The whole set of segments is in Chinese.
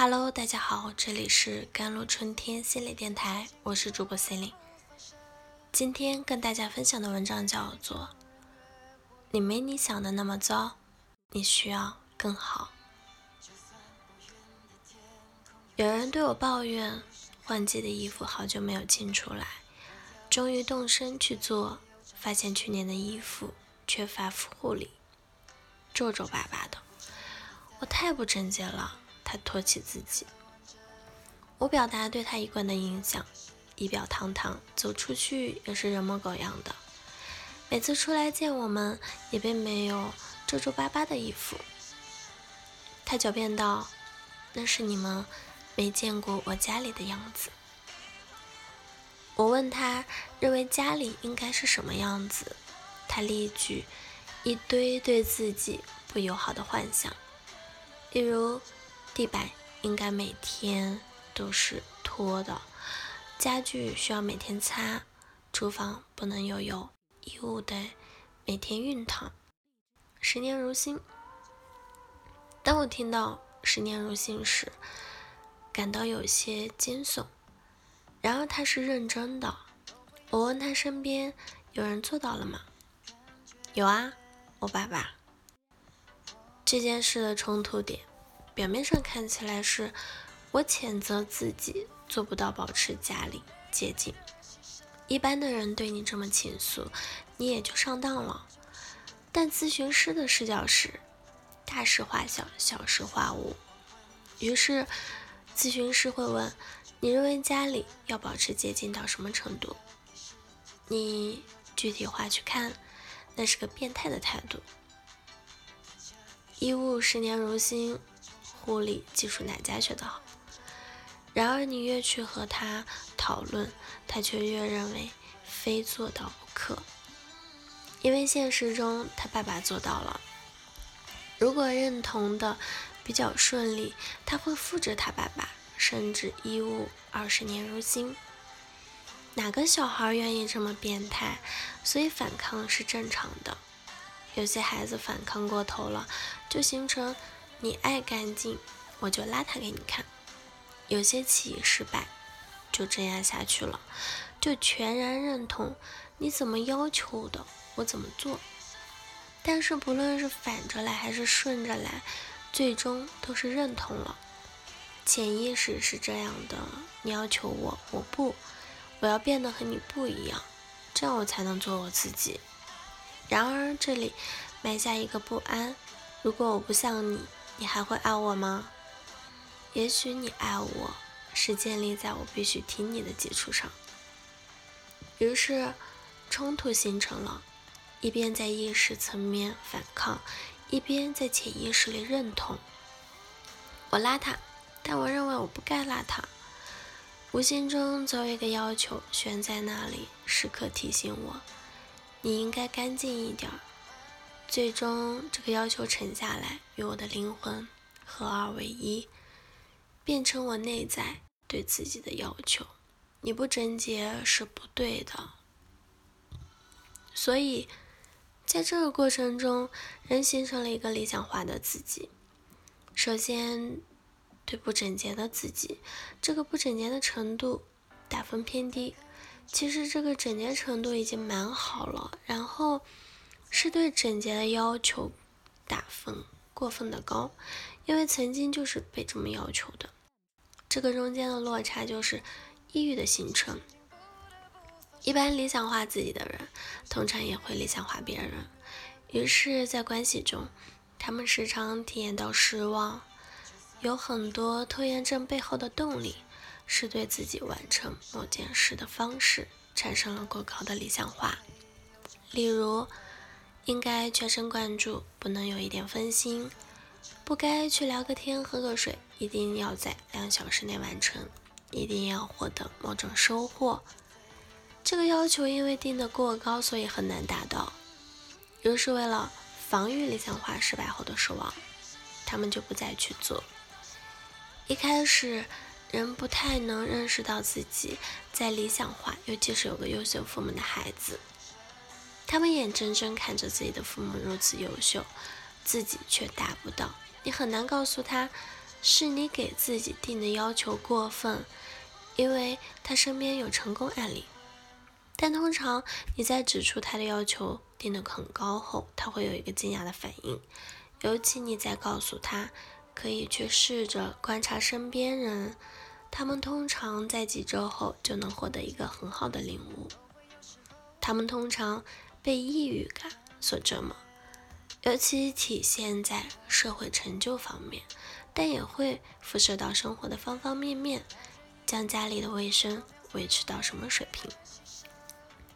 Hello，大家好，这里是甘露春天心理电台，我是主播心灵。今天跟大家分享的文章叫做《你没你想的那么糟，你需要更好》。有人对我抱怨，换季的衣服好久没有进出来，终于动身去做，发现去年的衣服缺乏护理，皱皱巴巴的，我太不整洁了。他托起自己，我表达对他一贯的印象，仪表堂堂，走出去也是人模狗样的。每次出来见我们，也并没有皱皱巴巴的衣服。他狡辩道：“那是你们没见过我家里的样子。”我问他认为家里应该是什么样子，他列举一堆对自己不友好的幻想，例如。地板应该每天都是拖的，家具需要每天擦，厨房不能有油，衣物得每天熨烫。十年如新。当我听到“十年如新”时，感到有些惊悚。然而他是认真的。我问他身边有人做到了吗？有啊，我爸爸。这件事的冲突点。表面上看起来是我谴责自己做不到保持家里洁净，一般的人对你这么倾诉，你也就上当了。但咨询师的视角是大事化小，小事化无。于是咨询师会问：你认为家里要保持洁净到什么程度？你具体化去看，那是个变态的态度。衣物十年如新。护理技术哪家学得好？然而你越去和他讨论，他却越认为非做到不可。因为现实中他爸爸做到了。如果认同的比较顺利，他会复制他爸爸，甚至衣物二十年如新。哪个小孩愿意这么变态？所以反抗是正常的。有些孩子反抗过头了，就形成。你爱干净，我就邋遢给你看。有些起义失败，就这样下去了，就全然认同你怎么要求的，我怎么做。但是不论是反着来还是顺着来，最终都是认同了。潜意识是这样的：你要求我，我不，我要变得和你不一样，这样我才能做我自己。然而这里埋下一个不安：如果我不像你。你还会爱我吗？也许你爱我是建立在我必须听你的基础上。于是冲突形成了，一边在意识层面反抗，一边在潜意识里认同。我邋遢，但我认为我不该邋遢。无形中总有一个要求悬在那里，时刻提醒我：你应该干净一点。最终，这个要求沉下来，与我的灵魂合二为一，变成我内在对自己的要求。你不贞洁是不对的。所以，在这个过程中，人形成了一个理想化的自己。首先，对不整洁的自己，这个不整洁的程度打分偏低。其实，这个整洁程度已经蛮好了。然后。是对整洁的要求打分过分的高，因为曾经就是被这么要求的。这个中间的落差就是抑郁的形成。一般理想化自己的人，通常也会理想化别人。于是，在关系中，他们时常体验到失望。有很多拖延症背后的动力，是对自己完成某件事的方式产生了过高的理想化。例如。应该全神贯注，不能有一点分心；不该去聊个天、喝个水，一定要在两小时内完成；一定要获得某种收获。这个要求因为定得过高，所以很难达到。于是，为了防御理想化失败后的失望，他们就不再去做。一开始，人不太能认识到自己在理想化，尤其是有个优秀父母的孩子。他们眼睁睁看着自己的父母如此优秀，自己却达不到。你很难告诉他，是你给自己定的要求过分，因为他身边有成功案例。但通常你在指出他的要求定得很高后，他会有一个惊讶的反应。尤其你在告诉他可以去试着观察身边人，他们通常在几周后就能获得一个很好的领悟。他们通常被抑郁感所折磨，尤其体现在社会成就方面，但也会辐射到生活的方方面面，将家里的卫生维持到什么水平？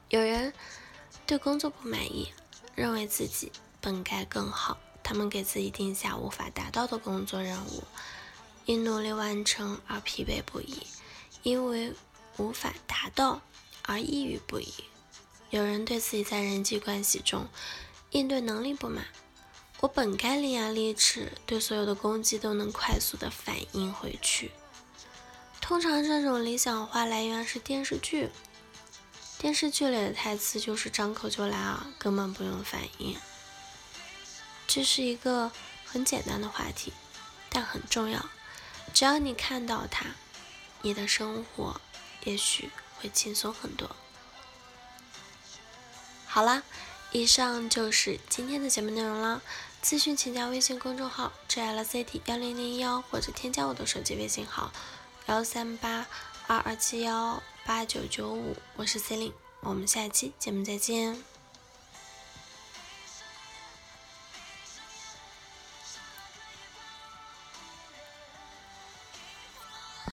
有人对工作不满意，认为自己本该更好。他们给自己定下无法达到的工作任务，因努力完成而疲惫不已，因为无法达到而抑郁不已。有人对自己在人际关系中应对能力不满，我本该伶牙俐齿，对所有的攻击都能快速的反应回去。通常这种理想化来源是电视剧。电视剧里的台词就是张口就来啊，根本不用反应。这是一个很简单的话题，但很重要。只要你看到它，你的生活也许会轻松很多。好啦，以上就是今天的节目内容啦。咨询请加微信公众号 “jlct 幺零零幺”或者添加我的手机微信号幺三八二二七幺。八九九五，我是 Celine，，我们下期节目再见。